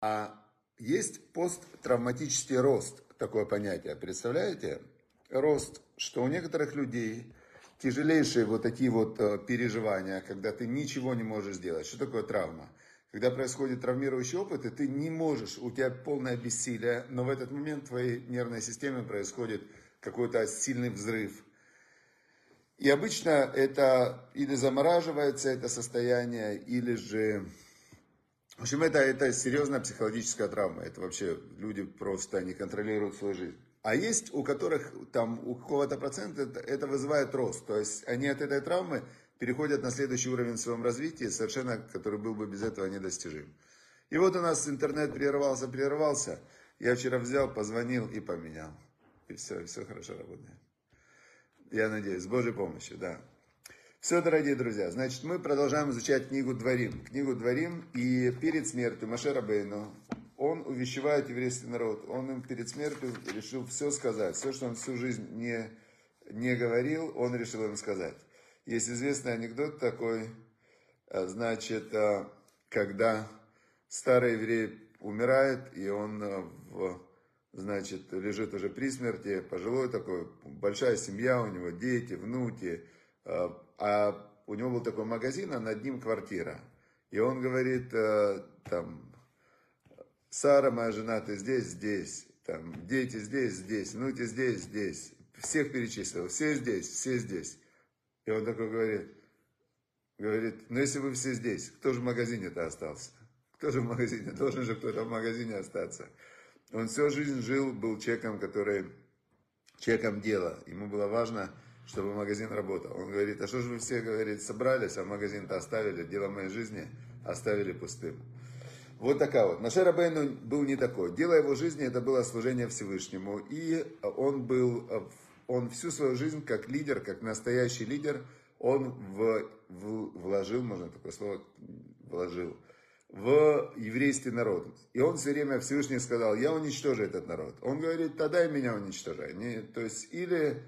А есть посттравматический рост, такое понятие, представляете? Рост, что у некоторых людей тяжелейшие вот такие вот э, переживания, когда ты ничего не можешь сделать. Что такое травма? Когда происходит травмирующий опыт, и ты не можешь, у тебя полное бессилие, но в этот момент в твоей нервной системе происходит какой-то сильный взрыв. И обычно это или замораживается это состояние, или же... В общем, это, это серьезная психологическая травма. Это вообще люди просто не контролируют свою жизнь. А есть у которых там у какого-то процента это, это вызывает рост. То есть они от этой травмы переходят на следующий уровень в своем развитии, совершенно, который был бы без этого недостижим. И вот у нас интернет прервался, прервался. Я вчера взял, позвонил и поменял. И все, все хорошо работает. Я надеюсь, с Божьей помощью, да. Все, дорогие друзья, значит, мы продолжаем изучать книгу Дворим. Книгу Дворим, и перед смертью Машера Бейну, он увещевает еврейский народ. Он им перед смертью решил все сказать. Все, что он всю жизнь не, не говорил, он решил им сказать. Есть известный анекдот такой, э, значит, э, когда старый еврей умирает, и он э, в значит, лежит уже при смерти, пожилой такой, большая семья у него, дети, внуки, а, а у него был такой магазин, а над ним квартира. И он говорит, э, там, Сара, моя жена, ты здесь, здесь, там, дети здесь, здесь, внуки здесь, здесь, всех перечислил, все здесь, все здесь. И он такой говорит, говорит, ну если вы все здесь, кто же в магазине-то остался? Кто же в магазине? Должен же кто-то в магазине остаться. Он всю жизнь жил, был человеком, который, человеком дела. Ему было важно, чтобы магазин работал. Он говорит, а что же вы все, говорит, собрались, а магазин-то оставили, дело моей жизни оставили пустым. Вот такая вот. Нашер Рабейну был не такой. Дело его жизни это было служение Всевышнему. И он был, он всю свою жизнь как лидер, как настоящий лидер, он в, в, вложил, можно такое слово, вложил, в еврейский народ. И он все время Всевышний сказал, я уничтожу этот народ. Он говорит, тогда и меня уничтожай. Не, то есть или,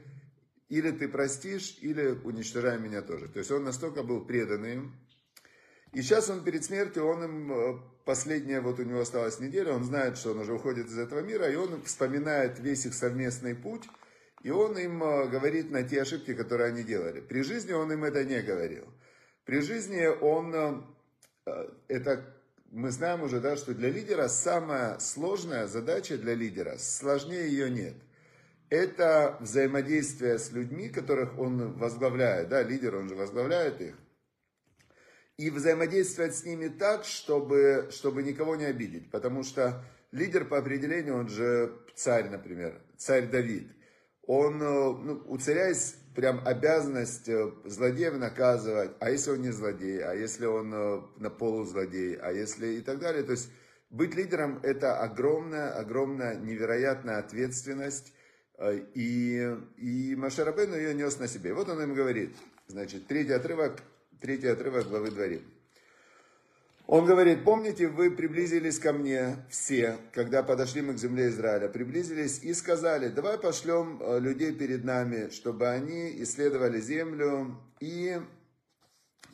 или ты простишь, или уничтожай меня тоже. То есть он настолько был преданным. И сейчас он перед смертью, он им, э, последняя вот у него осталась неделя, он знает, что он уже уходит из этого мира, и он вспоминает весь их совместный путь, и он им э, говорит на те ошибки, которые они делали. При жизни он им это не говорил. При жизни он э, это мы знаем уже, да, что для лидера самая сложная задача для лидера, сложнее ее нет. Это взаимодействие с людьми, которых он возглавляет, да, лидер, он же возглавляет их. И взаимодействовать с ними так, чтобы, чтобы никого не обидеть. Потому что лидер по определению, он же царь, например, царь Давид. Он, э, ну, у царя есть прям обязанность э, злодеев наказывать, а если он не злодей, а если он э, на полузлодей, а если и так далее. То есть быть лидером это огромная, огромная, невероятная ответственность. Э, и, и Машарабейну ее нес на себе. Вот он им говорит, значит, третий отрывок, третий отрывок главы Дворим. Он говорит, помните, вы приблизились ко мне все, когда подошли мы к земле Израиля, приблизились и сказали, давай пошлем э, людей перед нами, чтобы они исследовали землю и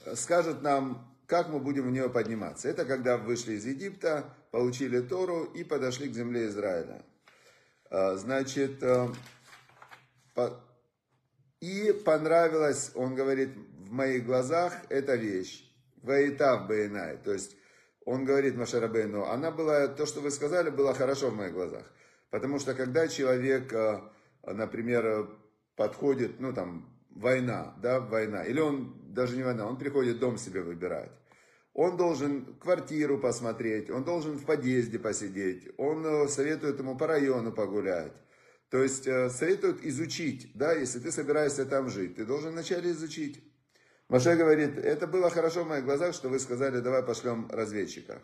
э, скажут нам, как мы будем в нее подниматься. Это когда вышли из Египта, получили Тору и подошли к земле Израиля. Э, значит, и понравилось, он говорит, в моих глазах эта вещь. Ваитав Бейнай. То есть он говорит Машарабейну, она была, то, что вы сказали, было хорошо в моих глазах. Потому что когда человек, э, например, подходит, ну там, война, да, война, или он, даже не война, он приходит дом себе выбирать. Он должен квартиру посмотреть, он должен в подъезде посидеть, он э, советует ему по району погулять. То есть э, советует изучить, да, если ты собираешься там жить, ты должен вначале изучить. Маше говорит, это было хорошо в моих глазах, что вы сказали, давай пошлем разведчиков.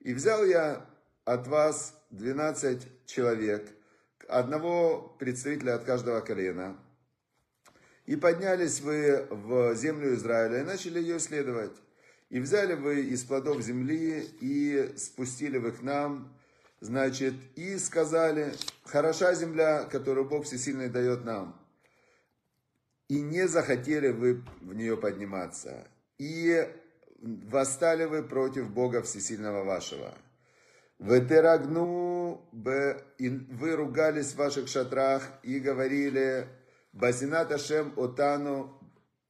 И взял я от вас 12 человек, одного представителя от каждого колена. И поднялись вы в землю Израиля и начали ее исследовать. И взяли вы из плодов земли и спустили вы к нам, значит, и сказали, хороша земля, которую Бог Всесильный дает нам и не захотели вы в нее подниматься. И восстали вы против Бога Всесильного вашего. Ветерагну, вы ругались в ваших шатрах и говорили, Басинат Ашем Отану,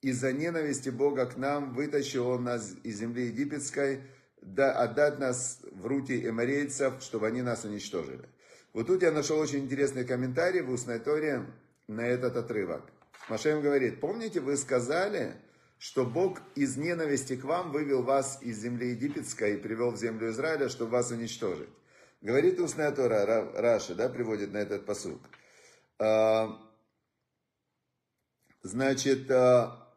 из-за ненависти Бога к нам вытащил Он нас из земли египетской, да отдать нас в руки эморейцев, чтобы они нас уничтожили. Вот тут я нашел очень интересный комментарий в устной Торе на этот отрывок. Машем говорит, помните, вы сказали, что Бог из ненависти к вам вывел вас из земли египетской и привел в землю Израиля, чтобы вас уничтожить. Говорит устная Тора, Раша, да, приводит на этот посук. А, значит, а,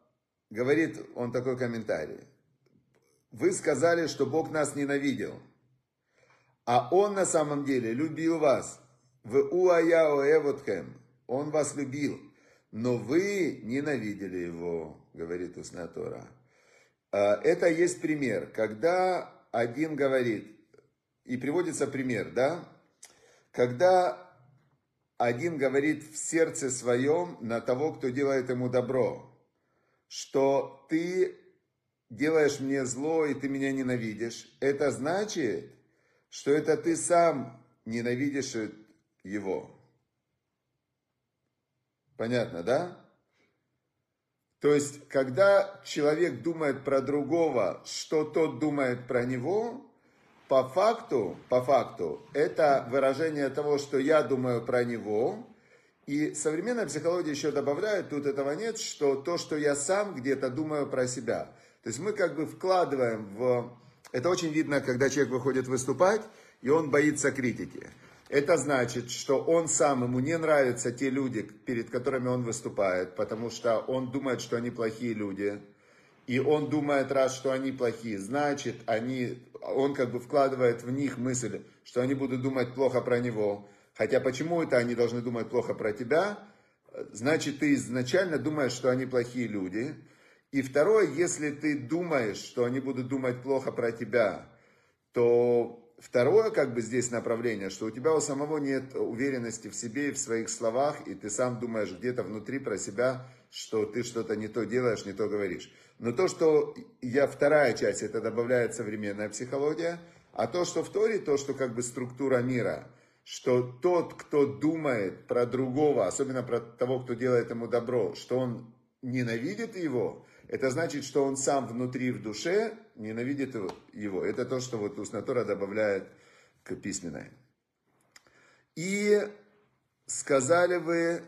говорит он такой комментарий. Вы сказали, что Бог нас ненавидел, а Он на самом деле любил вас. В уаяо эвотхем. Он вас любил, но вы ненавидели его, говорит устная Тора. А, это есть пример, когда один говорит, и приводится пример, да, когда один говорит в сердце своем на того, кто делает ему добро, что ты делаешь мне зло, и ты меня ненавидишь, это значит, что это ты сам ненавидишь его. Понятно, да? То есть, когда человек думает про другого, что тот думает про него, по факту, по факту, это выражение того, что я думаю про него, и современная психология еще добавляет, тут этого нет, что то, что я сам где-то думаю про себя. То есть мы как бы вкладываем в... Это очень видно, когда человек выходит выступать, и он боится критики. Это значит, что он сам, ему не нравятся те люди, перед которыми он выступает, потому что он думает, что они плохие люди. И он думает, раз, что они плохие, значит, они, он как бы вкладывает в них мысль, что они будут думать плохо про него. Хотя почему это они должны думать плохо про тебя? Значит, ты изначально думаешь, что они плохие люди. И второе, если ты думаешь, что они будут думать плохо про тебя, то второе, как бы здесь направление, что у тебя у самого нет уверенности в себе и в своих словах, и ты сам думаешь где-то внутри про себя, что ты что-то не то делаешь, не то говоришь. Но то, что я вторая часть, это добавляет современная психология, а то, что в Торе, то, что как бы структура мира, что тот, кто думает про другого, особенно про того, кто делает ему добро, что он ненавидит его, это значит, что он сам внутри в душе ненавидит его. Это то, что вот Уснатора добавляет к письменной. И сказали вы,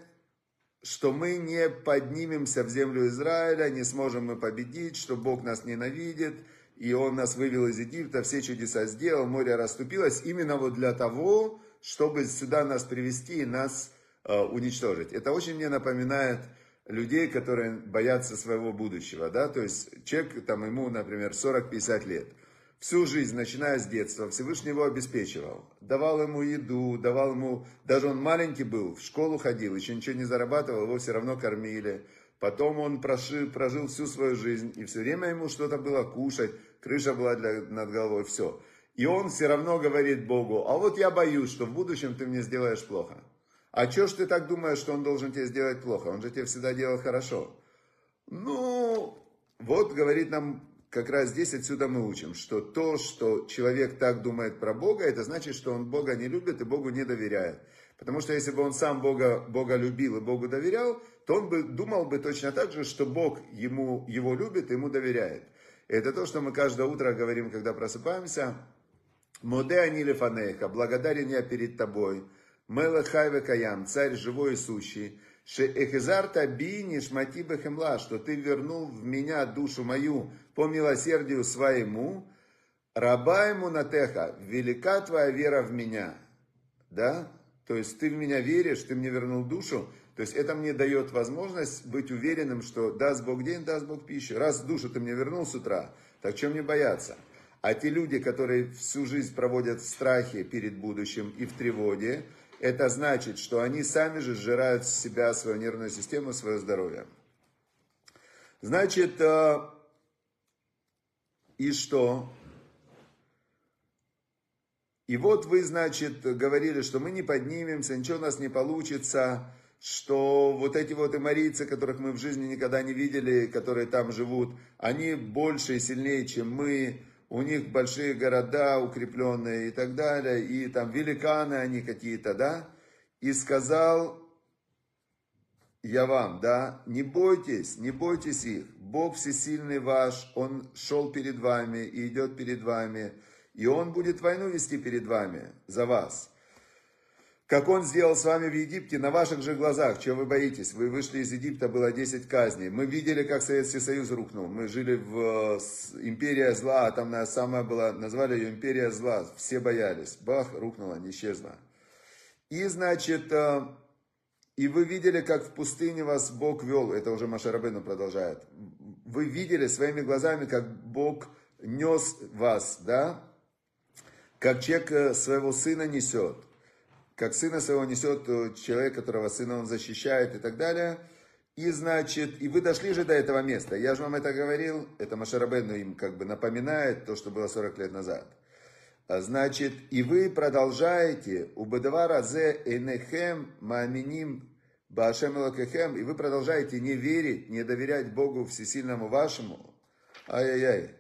что мы не поднимемся в землю Израиля, не сможем мы победить, что Бог нас ненавидит, и Он нас вывел из Египта, все чудеса сделал, море расступилось, именно вот для того, чтобы сюда нас привести и нас э, уничтожить. Это очень мне напоминает людей, которые боятся своего будущего, да, то есть человек, там ему, например, 40-50 лет, всю жизнь, начиная с детства, Всевышний его обеспечивал, давал ему еду, давал ему, даже он маленький был, в школу ходил, еще ничего не зарабатывал, его все равно кормили, потом он прожил, прожил всю свою жизнь, и все время ему что-то было кушать, крыша была для, над головой, все. И он все равно говорит Богу, а вот я боюсь, что в будущем ты мне сделаешь плохо. А чё ж ты так думаешь, что он должен тебе сделать плохо? Он же тебе всегда делал хорошо. Ну, вот говорит нам, как раз здесь отсюда мы учим, что то, что человек так думает про Бога, это значит, что он Бога не любит и Богу не доверяет. Потому что если бы он сам Бога, Бога любил и Богу доверял, то он бы думал бы точно так же, что Бог ему, его любит и ему доверяет. Это то, что мы каждое утро говорим, когда просыпаемся. Моде анилефанеха, благодарен я перед тобой. Мелахайве Каям, царь живой и сущий, Шеэхизарта би нишмати бехемла, что ты вернул в меня душу мою по милосердию своему, раба ему натеха, велика твоя вера в меня. Да? То есть ты в меня веришь, ты мне вернул душу, то есть это мне дает возможность быть уверенным, что даст Бог день, даст Бог пищу. Раз душу ты мне вернул с утра, так чем мне бояться? А те люди, которые всю жизнь проводят в страхе перед будущим и в тревоге, это значит, что они сами же сжирают с себя свою нервную систему, свое здоровье. Значит, э, и что? И вот вы, значит, говорили, что мы не поднимемся, ничего у нас не получится, что вот эти вот имарийцы, которых мы в жизни никогда не видели, которые там живут, они больше и сильнее, чем мы, у них большие города укрепленные и так далее, и там великаны они какие-то, да, и сказал я вам, да, не бойтесь, не бойтесь их, Бог всесильный ваш, Он шел перед вами и идет перед вами, и Он будет войну вести перед вами за вас как он сделал с вами в Египте, на ваших же глазах. Чего вы боитесь? Вы вышли из Египта, было 10 казней. Мы видели, как Советский Союз рухнул. Мы жили в империя зла, а там самая была, назвали ее империя зла. Все боялись. Бах, рухнула, не исчезла. И, значит, э, и вы видели, как в пустыне вас Бог вел. Это уже Машарабейну продолжает. Вы видели своими глазами, как Бог нес вас, да? Как человек э, своего сына несет как сына своего несет э, человек, которого сына он защищает и так далее. И значит, и вы дошли же до этого места. Я же вам это говорил, это Машарабену им как бы напоминает то, что было 40 лет назад. А значит, и вы продолжаете, у Бадавара зе энехем мааминим баашем и вы продолжаете не верить, не доверять Богу всесильному вашему. Ай-яй-яй.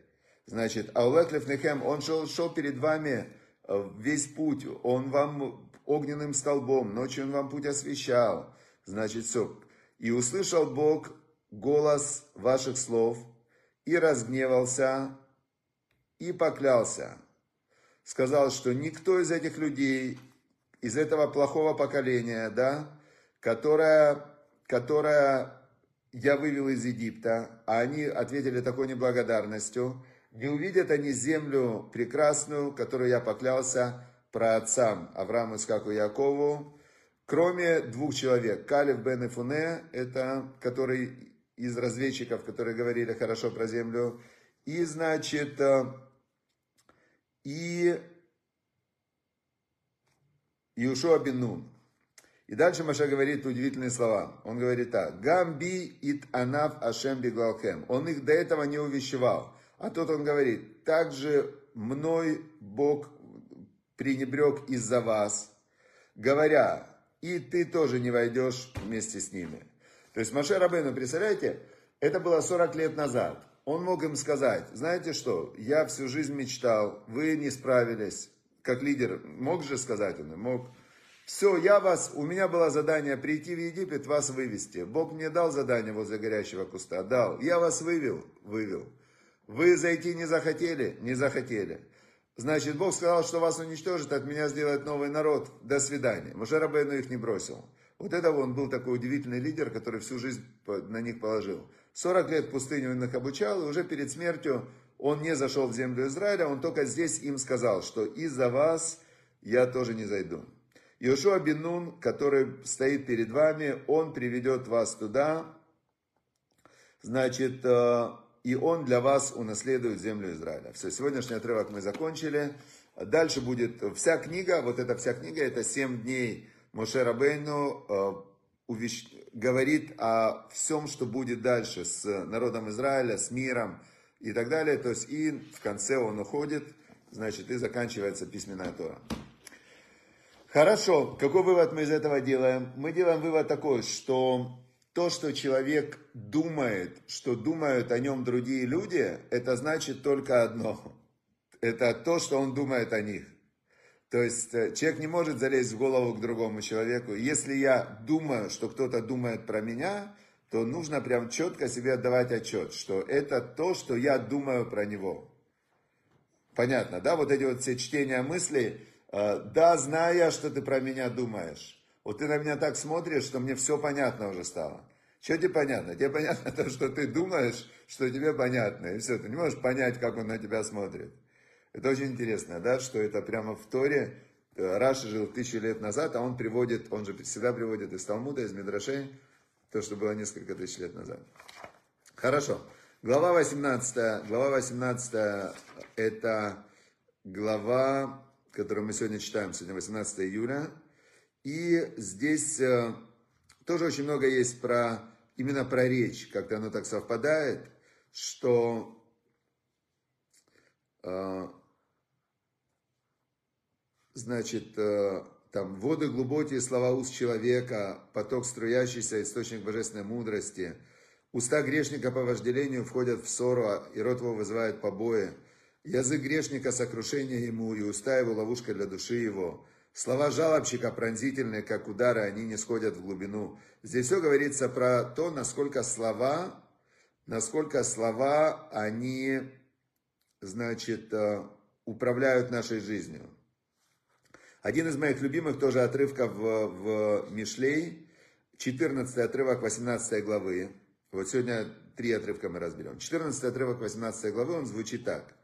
Значит, Аулеклев Нехем, он шел, шел перед вами э, весь путь, он вам огненным столбом, ночью он вам путь освещал. Значит, все. И услышал Бог голос ваших слов, и разгневался, и поклялся. Сказал, что никто из этих людей, из этого плохого поколения, да, которое, которое я вывел из Египта, а они ответили такой неблагодарностью, не увидят они землю прекрасную, которую я поклялся, про отцам Аврааму, Искаку и Якову, кроме двух человек. Калев бен Эфуне, это который из разведчиков, которые говорили хорошо про землю, и, значит, э, и Иушуа бен. И дальше Маша говорит удивительные слова. Он говорит так. Гамби ит анав ашем биглалхем. Он их до этого не увещевал. А тут он говорит, также мной Бог пренебрег из-за вас, говоря, и ты тоже не войдешь вместе с ними. То есть Маше Рабейну, представляете, это было 40 лет назад. Он мог им сказать, знаете что, я всю жизнь мечтал, вы не справились, как лидер, мог же сказать он, мог. Все, я вас, у меня было задание прийти в Египет, вас вывести. Бог мне дал задание возле горящего куста, дал. Я вас вывел, вывел. Вы зайти не захотели, не захотели. Значит, Бог сказал, что вас уничтожит, от меня сделает новый народ. До свидания. Моше Рабейну их не бросил. Вот это он был такой удивительный лидер, который всю жизнь на них положил. 40 лет в пустыне он их обучал, и уже перед смертью он не зашел в землю Израиля, он только здесь им сказал, что из-за вас я тоже не зайду. Иошуа Бинун, который стоит перед вами, он приведет вас туда, значит, э, и он для вас унаследует землю Израиля. Все, сегодняшний отрывок мы закончили. Дальше будет вся книга, вот эта вся книга, это 7 дней Моше Рабейну э, увещ... говорит о всем, что будет дальше с народом Израиля, с миром и так далее. То есть и в конце он уходит, значит, и заканчивается письменная Тора. Хорошо, какой вывод мы из этого делаем? Мы делаем вывод такой, что то, что человек думает, что думают о нем другие люди, это значит только одно. Это то, что он думает о них. То есть э, человек не может залезть в голову к другому человеку. Если я думаю, что кто-то думает про меня, то нужно прям четко себе отдавать отчет, что это то, что я думаю про него. Понятно, да? Вот эти вот все чтения мыслей. Э, да, зная, что ты про меня думаешь. Вот ты на меня так смотришь, что мне все понятно уже стало. Что тебе понятно? Тебе понятно то, что ты думаешь, что тебе понятно. И все, ты не можешь понять, как он на тебя смотрит. Это очень интересно, да, что это прямо в Торе. Раша жил тысячу лет назад, а он приводит, он же всегда приводит из Талмуда, из Мидрашей, то, что было несколько тысяч лет назад. Хорошо. Глава 18. Глава 18 это глава, которую мы сегодня читаем, сегодня 18 июля. И здесь э, тоже очень много есть про, именно про речь, как-то оно так совпадает, что э, значит, э, там воды глубокие, слова уст человека, поток струящийся, источник божественной мудрости. Уста грешника по вожделению входят в ссору, и рот его вызывает побои. Язык грешника сокрушение ему, и уста его ловушка для души его. Слова жалобщика пронзительные, как удары, они не сходят в глубину. Здесь все говорится про то, насколько слова, насколько слова, они, значит, э, управляют нашей жизнью. Один из моих любимых тоже отрывков в, в Мишлей, 14 отрывок 18 главы. Вот сегодня три отрывка мы разберем. 14 отрывок 18 главы, он звучит так.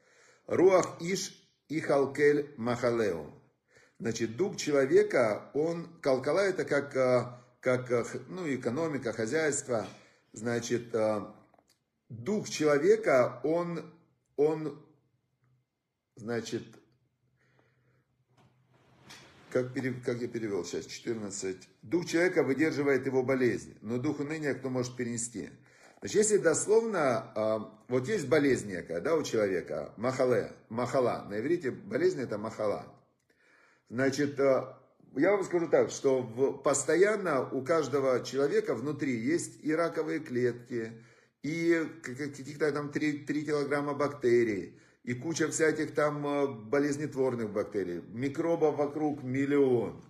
Руах иш и халкель махалеу. Значит, дух человека, он, калкала это как, э, как э, ну, экономика, хозяйство. Значит, э, дух человека, он, он, значит, как, пере, как я перевел сейчас, 14. Дух человека выдерживает его болезнь, но дух уныния кто может перенести? Значит, если дословно, вот есть болезнь некая, да, у человека, махале, махала, на иврите болезнь это махала. Значит, э, я вам скажу так, что в, постоянно у каждого человека внутри есть и раковые клетки, и каких-то там 3, 3 килограмма бактерий, и куча всяких там э, болезнетворных бактерий. Микробов вокруг миллион,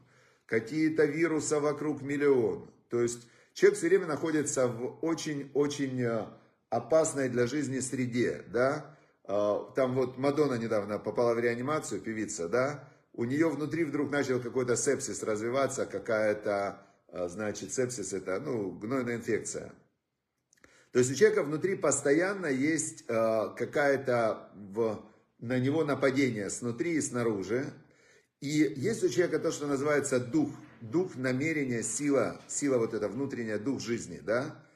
какие-то вирусы вокруг миллион. То есть человек все время находится в очень-очень э, опасной для жизни среде, да. Там вот Мадонна недавно попала в реанимацию, певица, да, у нее внутри вдруг начал какой-то сепсис развиваться, какая-то, а, значит, сепсис это, ну, гнойная инфекция. То есть у человека внутри постоянно есть а, какая-то в, на него нападение снутри и снаружи. И есть у человека то, что называется дух, дух намерения, сила, сила вот эта внутренняя, дух жизни, да.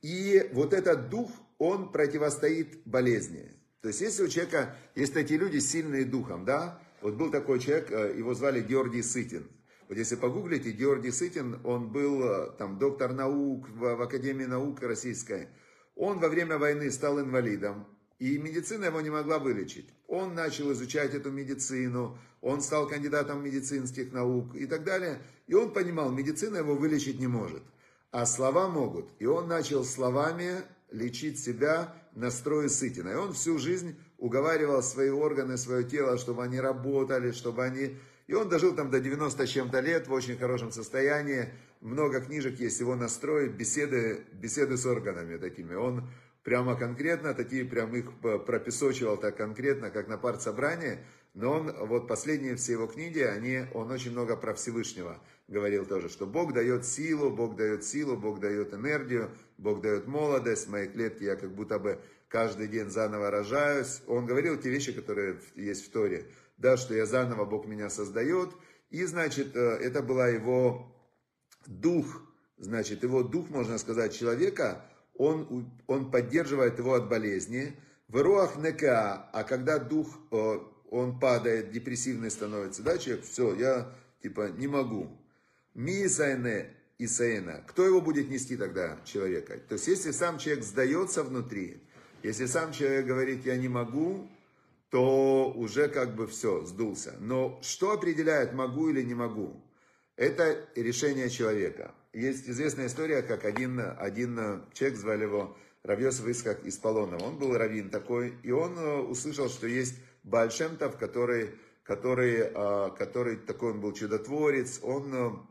И вот этот дух, он противостоит болезни. То есть если у человека есть такие люди сильные духом, да, вот был такой человек, э, его звали Георгий Сытин. Вот если погуглите, Георгий Сытин, он был э, там доктор наук в, в Академии наук российской. Он во время войны стал инвалидом, и медицина его не могла вылечить. Он начал изучать эту медицину, он стал кандидатом медицинских наук и так далее. И он понимал, медицина его вылечить не может, а слова могут. И он начал словами лечить себя настрою Сытина. И он всю жизнь уговаривал свои органы, свое тело, чтобы они работали, чтобы они... И он дожил там до 90 чем-то лет в очень хорошем состоянии. Много книжек есть его настроить, беседы, беседы с органами такими. Он прямо конкретно, такие прям их пропесочивал так конкретно, как на партсобрании. Но он, вот последние все его книги, они, он очень много про Всевышнего говорил тоже, что Бог дает силу, Бог дает силу, Бог дает энергию, Бог дает молодость. В моей клетке я как будто бы каждый день заново рожаюсь. Он говорил те вещи, которые есть в Торе. Да, что я заново, Бог меня создает. И, значит, э, это была его дух, значит, его дух, можно сказать, человека, он, он поддерживает его от болезни. В руах нека, а когда дух, э, он падает, депрессивный становится, да, человек, все, я, типа, не могу. Мисайне Исаина. Кто его будет нести тогда, человека? То есть, если сам человек сдается внутри, если сам человек говорит, я не могу, то уже как бы все, сдулся. Но что определяет, могу или не могу? Это решение человека. Есть известная история, как один, один человек, звали его Равьосов Искак из Полонова. Он был раввин такой, и он э, услышал, что есть Бальшемтов, который, который, э, который такой он был чудотворец. Он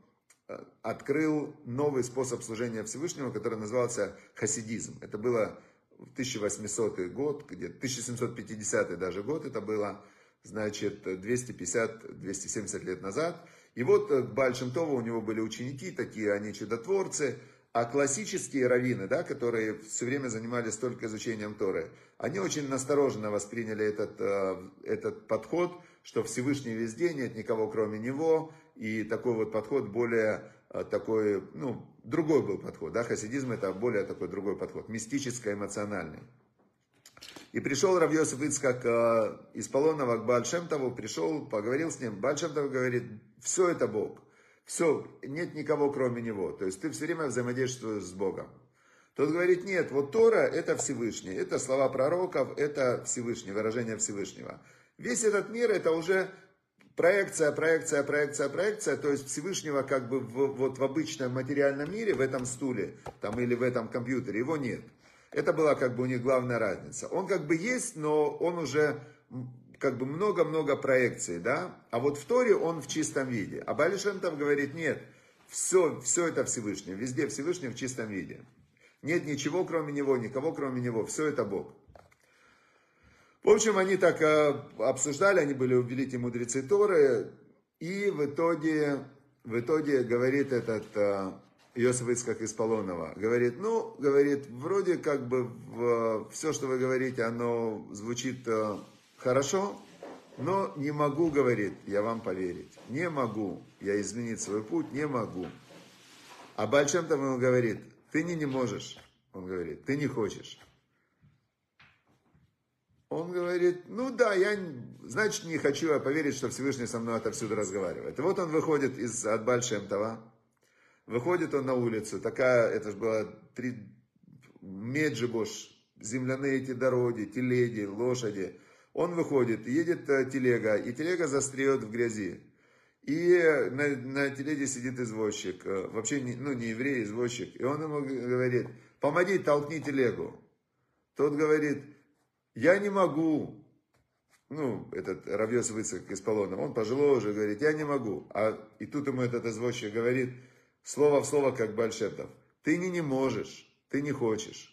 э, открыл новый способ служения Всевышнего, который назывался хасидизм. Это было в 1800 год, где 1750 даже год это было, значит, 250-270 лет назад. И вот к Бальшемтову у него были ученики, такие они чудотворцы, а классические раввины, да, которые все время занимались только изучением Торы, они очень настороженно восприняли этот, э, этот подход, что Всевышний везде, нет никого кроме него, и такой вот подход более э, такой, ну, другой был подход, да, хасидизм это более такой другой подход, мистическо-эмоциональный. И пришел Равьосиф Ицкак э, из Полонова к Бальшемтову, пришел, поговорил с ним. Бальшемтов говорит, все это Бог, все, нет никого кроме Него. То есть ты все время взаимодействуешь с Богом. Тот говорит, нет, вот Тора это Всевышний, это слова пророков, это Всевышний, выражение Всевышнего. Весь этот мир это уже проекция, проекция, проекция, проекция, то есть Всевышнего как бы в, вот в обычном материальном мире, в этом стуле там, или в этом компьютере, его нет. Это была как бы у них главная разница. Он как бы есть, но он уже как бы много-много проекций, да? А вот в Торе он в чистом виде. А Балишентов говорит, нет, все, все это Всевышний, везде Всевышний в чистом виде. Нет ничего кроме него, никого кроме него, все это Бог. В общем, они так э, обсуждали, они были великие мудрецы Торы, и в итоге, в итоге говорит этот э, Иосиф Ицкак из Полонова, говорит, ну, говорит, вроде как бы в, все, что вы говорите, оно звучит э, хорошо, но не могу, говорит, я вам поверить, не могу, я изменить свой путь не могу. А Большем там ему говорит, ты не, не можешь, он говорит, ты не хочешь. Он говорит, ну да, я, значит, не хочу я поверить, что Всевышний со мной отовсюду разговаривает. И вот он выходит из, от Бальшемтова, выходит он на улицу, такая, это же была три, Меджибош, земляные эти дороги, телеги, лошади. Он выходит, едет э, телега, и телега застряет в грязи. И на, на телеге сидит извозчик, э, вообще, не, ну, не еврей, извозчик. И он ему говорит, помоги, толкни телегу. Тот говорит, я не могу. Ну, этот Равьес Выцик из Полона, он пожилой уже говорит, я не могу. А и тут ему этот извозчик говорит, слово в слово, как Большетов, ты не не можешь, ты не хочешь.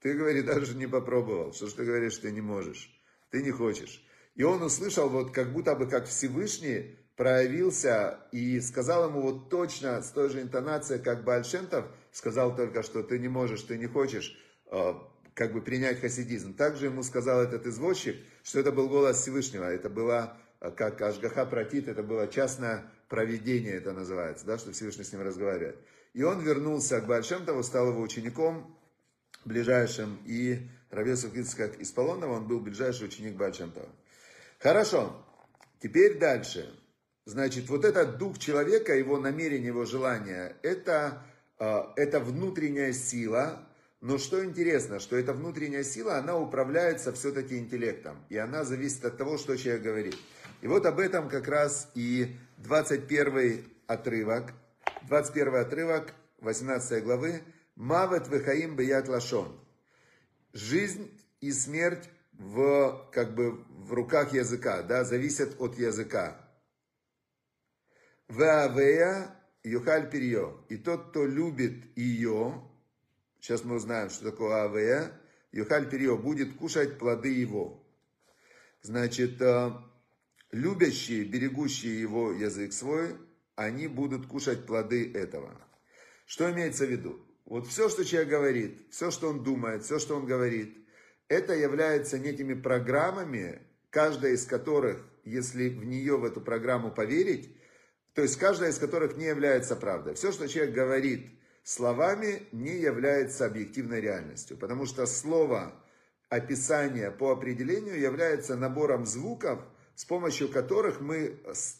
Ты, говорит, даже не попробовал. Что ж ты говоришь, ты не можешь? Ты не хочешь. И он услышал, вот как будто бы как Всевышний проявился и сказал ему вот точно с той же интонацией, как Бальшемтов, сказал только, что ты не можешь, ты не хочешь, э, как бы принять хасидизм. Также ему сказал этот извозчик, что это был голос Всевышнего, это было, э, как Ашгаха Пратит, это было частное проведение, это называется, да, что Всевышний с ним разговаривает. И он вернулся к Бальшемтову, стал его учеником ближайшим, и Равесов как из Полонова, он был ближайший ученик Бальшемтова. Хорошо, теперь дальше. Значит, вот этот дух человека, его намерение, его желание, это, э, это внутренняя сила, но что интересно, что эта внутренняя сила, она управляется все-таки интеллектом, и она зависит от того, что человек говорит. И вот об этом как раз и 21 отрывок, 21 отрывок 18 главы, «Мавет вехаим беят лашон». Жизнь и смерть в, как бы, в руках языка, да, зависят от языка. Веавея юхаль перье. И тот, кто любит ее, сейчас мы узнаем, что такое Авея, юхаль перье, будет кушать плоды его. Значит, э, любящие, берегущие его язык свой, они будут кушать плоды этого. Что имеется в виду? Вот все, что человек говорит, все, что он думает, все, что он говорит, это является некими программами, каждая из которых, если в нее, в эту программу поверить, то есть каждая из которых не является правдой. Все, что человек говорит словами, не является объективной реальностью, потому что слово, описание по определению является набором звуков, с помощью которых мы,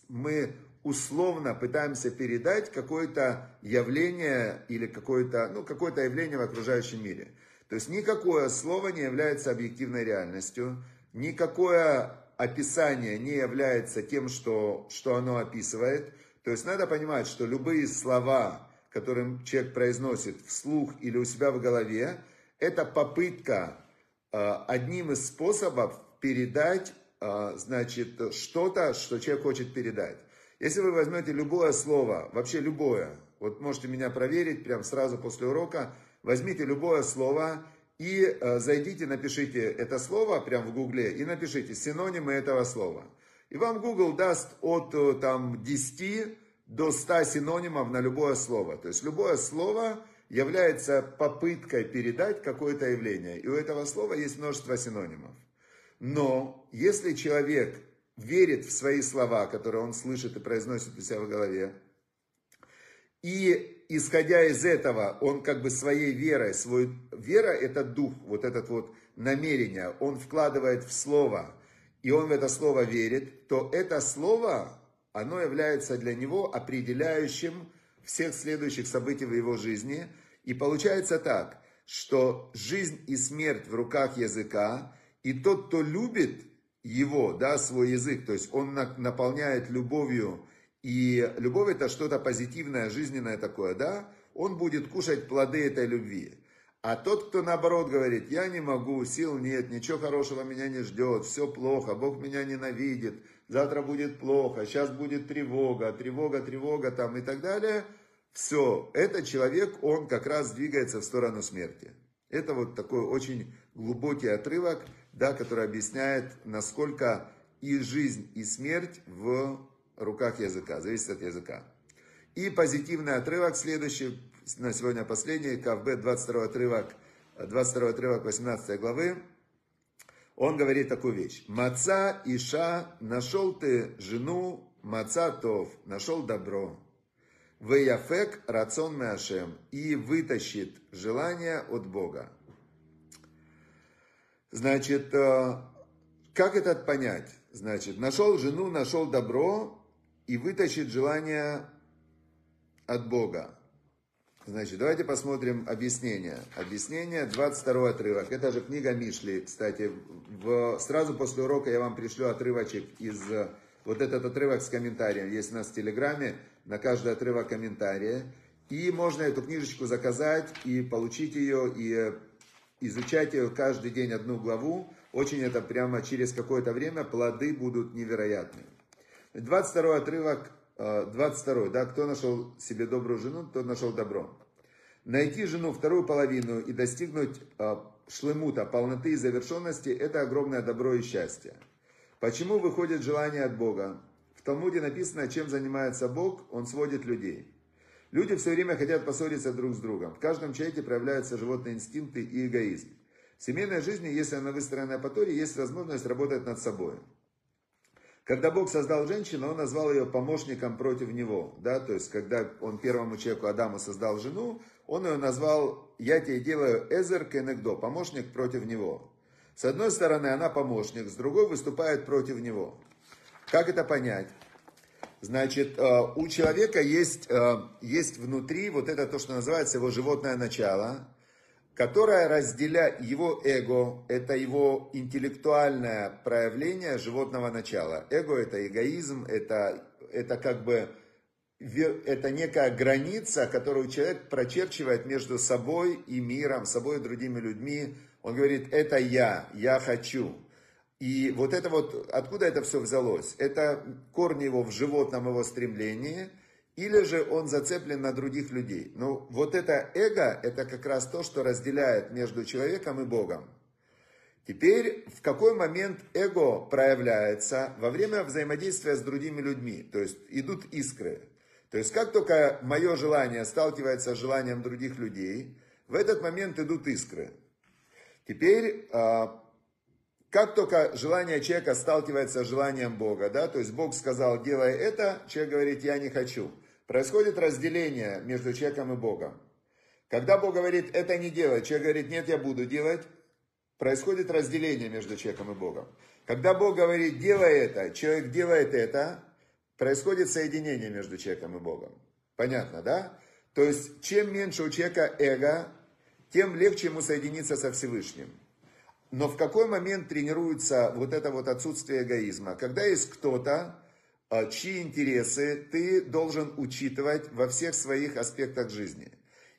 мы условно пытаемся передать какое-то явление или какое-то ну, какое явление в окружающем мире. То есть никакое слово не является объективной реальностью, никакое описание не является тем, что, что оно описывает. То есть надо понимать, что любые слова, которые человек произносит вслух или у себя в голове, это попытка э, одним из способов передать, э, значит, что-то, что человек хочет передать. Если вы возьмете любое слово, вообще любое, вот можете меня проверить прямо сразу после урока, возьмите любое слово и э, зайдите, напишите это слово прямо в гугле и напишите синонимы этого слова. И вам Google даст от там, 10 до 100 синонимов на любое слово. То есть любое слово является попыткой передать какое-то явление. И у этого слова есть множество синонимов. Но если человек верит в свои слова, которые он слышит и произносит у себя в голове, и исходя из этого, он как бы своей верой, свой, вера это дух, вот этот вот намерение, он вкладывает в слово, и он в это слово верит, то это слово, оно является для него определяющим всех следующих событий в его жизни. И получается так, что жизнь и смерть в руках языка, и тот, кто любит его, да, свой язык, то есть он наполняет любовью, и любовь это что-то позитивное, жизненное такое, да, он будет кушать плоды этой любви. А тот, кто наоборот говорит, я не могу, сил нет, ничего хорошего меня не ждет, все плохо, Бог меня ненавидит, завтра будет плохо, сейчас будет тревога, тревога, тревога там и так далее, все, этот человек, он как раз двигается в сторону смерти. Это вот такой очень глубокий отрывок, да, который объясняет, насколько и жизнь, и смерть в руках языка, зависит от языка. И позитивный отрывок следующий, на сегодня последний, КФБ, 22 отрывок, 22 отрывок 18 главы, он говорит такую вещь. Маца Иша, нашел ты жену, Маца Тов, нашел добро. Веяфек рацион Меашем, и вытащит желание от Бога. Значит, э, как это понять? Значит, нашел жену, нашел добро и вытащит желание от Бога. Значит, давайте посмотрим объяснение. Объяснение, 22 отрывок. Это же книга Мишли. Кстати, в, сразу после урока я вам пришлю отрывочек из... Вот этот отрывок с комментарием есть у нас в Телеграме. На каждый отрывок комментария. И можно эту книжечку заказать и получить ее, и изучать ее каждый день одну главу. Очень это прямо через какое-то время плоды будут невероятные. 22 отрывок 22. Э, да, кто нашел себе добрую жену, тот нашел добро. Найти жену вторую половину и достигнуть э, шлемута, полноты и завершенности – это огромное добро и счастье. Почему выходит желание от Бога? В Талмуде написано, чем занимается Бог, Он сводит людей. Люди все время хотят поссориться друг с другом. В каждом человеке проявляются животные инстинкты и эгоизм. В семейной жизни, если она выстроена по Торе, есть возможность работать над собой. Когда Бог создал женщину, Он назвал ее помощником против него. Да? То есть, когда Он первому человеку Адаму создал жену, Он ее назвал «Я тебе делаю Эзер Кенегдо», помощник против него. С одной стороны, она помощник, с другой выступает против него. Как это понять? Значит, э, у человека есть, э, есть внутри вот это то, что называется его животное начало – которая разделяет его эго, это его интеллектуальное проявление животного начала. Эго это эгоизм, это, это как бы это некая граница, которую человек прочерчивает между собой и миром, собой и другими людьми. Он говорит, это я, я хочу. И вот это вот, откуда это все взялось? Это корни его в животном его стремлении – или же он зацеплен на других людей. Но ну, вот это эго, это как раз то, что разделяет между человеком и Богом. Теперь, в какой момент эго проявляется? Во время взаимодействия с другими людьми. То есть, идут искры. То есть, как только мое желание сталкивается с желанием других людей, в этот момент идут искры. Теперь, а, как только желание человека сталкивается с желанием Бога, да, то есть Бог сказал, делай это, человек говорит, я не хочу. Происходит разделение между человеком и Богом. Когда Бог говорит, это не делай, человек говорит, нет, я буду делать, происходит разделение между человеком и Богом. Когда Бог говорит, делай это, человек делает это, происходит соединение между человеком и Богом. Понятно, да? То есть, чем меньше у человека эго, тем легче ему соединиться со Всевышним. Но в какой момент тренируется вот это вот отсутствие эгоизма? Когда есть кто-то, а, чьи интересы ты должен учитывать во всех своих аспектах жизни.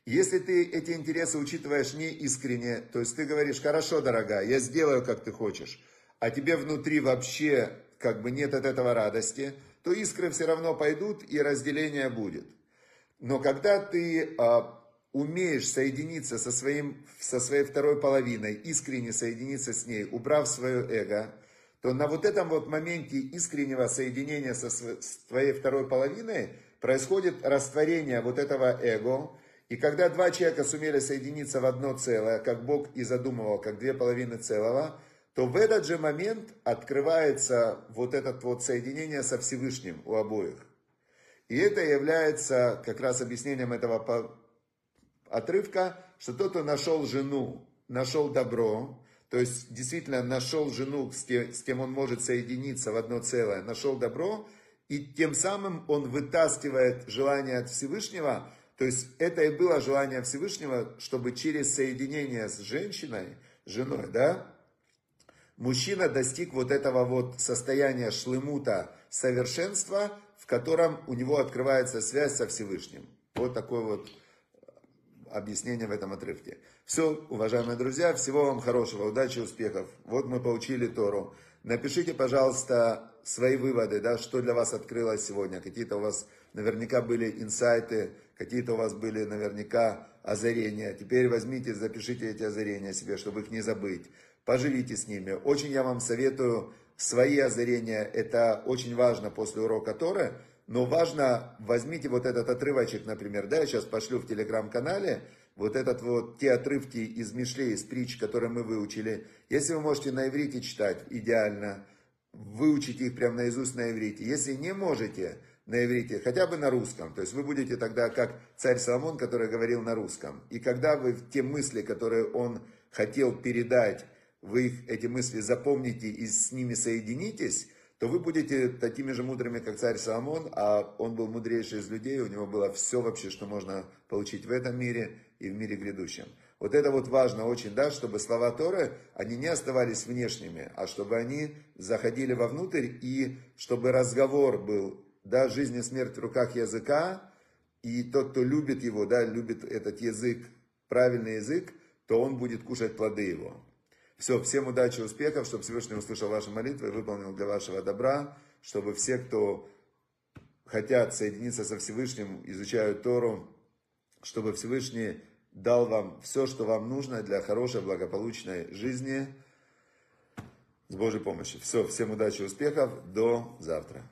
Если ты эти интересы учитываешь не искренне, то есть ты говоришь, хорошо, дорогая, я сделаю, как ты хочешь, а тебе внутри вообще как бы нет от этого радости, то искры все равно пойдут и разделение будет. Но когда ты а, умеешь соединиться со, своим, со своей второй половиной, искренне соединиться с ней, убрав свое эго, то на вот этом вот моменте искреннего соединения со с твоей второй половиной происходит растворение вот этого эго. И когда два человека сумели соединиться в одно целое, как Бог и задумывал, как две половины целого, то в этот же момент открывается вот это вот соединение со Всевышним у обоих. И это является как раз объяснением этого отрывка, что тот, кто нашел жену, нашел добро, то есть действительно нашел жену, с кем, с кем он может соединиться в одно целое, нашел добро, и тем самым он вытаскивает желание от Всевышнего, то есть это и было желание Всевышнего, чтобы через соединение с женщиной, женой, да, мужчина достиг вот этого вот состояния шлемута, совершенства, в котором у него открывается связь со Всевышним. Вот такое вот объяснение в этом отрывке. Все, уважаемые друзья, всего вам хорошего, удачи, успехов. Вот мы получили Тору. Напишите, пожалуйста, свои выводы, да, что для вас открылось сегодня. Какие-то у вас наверняка были инсайты, какие-то у вас были наверняка озарения. Теперь возьмите, запишите эти озарения себе, чтобы их не забыть. Поживите с ними. Очень я вам советую свои озарения. Это очень важно после урока Торы. Но важно, возьмите вот этот отрывочек, например, да, я сейчас пошлю в телеграм-канале, вот этот вот, те отрывки из Мишлей, из притч, которые мы выучили. Если вы можете на иврите читать, идеально, выучите их прямо наизусть на иврите. Если не можете на иврите, хотя бы на русском, то есть вы будете тогда как царь Соломон, который говорил на русском. И когда вы те мысли, которые он хотел передать, вы их, эти мысли запомните и с ними соединитесь, то вы будете такими же мудрыми, как царь Соломон, а он был мудрейший из людей, у него было все вообще, что можно получить в этом мире и в мире грядущем. Вот это вот важно очень, да, чтобы слова Торы, они не оставались внешними, а чтобы они заходили вовнутрь и чтобы разговор был, да, жизнь и смерть в руках языка, и тот, кто любит его, да, любит этот язык, правильный язык, то он будет кушать плоды его. Все, всем удачи, успехов, чтобы Всевышний услышал ваши молитвы и выполнил для вашего добра, чтобы все, кто хотят соединиться со Всевышним, изучают Тору, чтобы Всевышний дал вам все, что вам нужно для хорошей, благополучной жизни с Божьей помощью. Все, всем удачи, успехов, до завтра.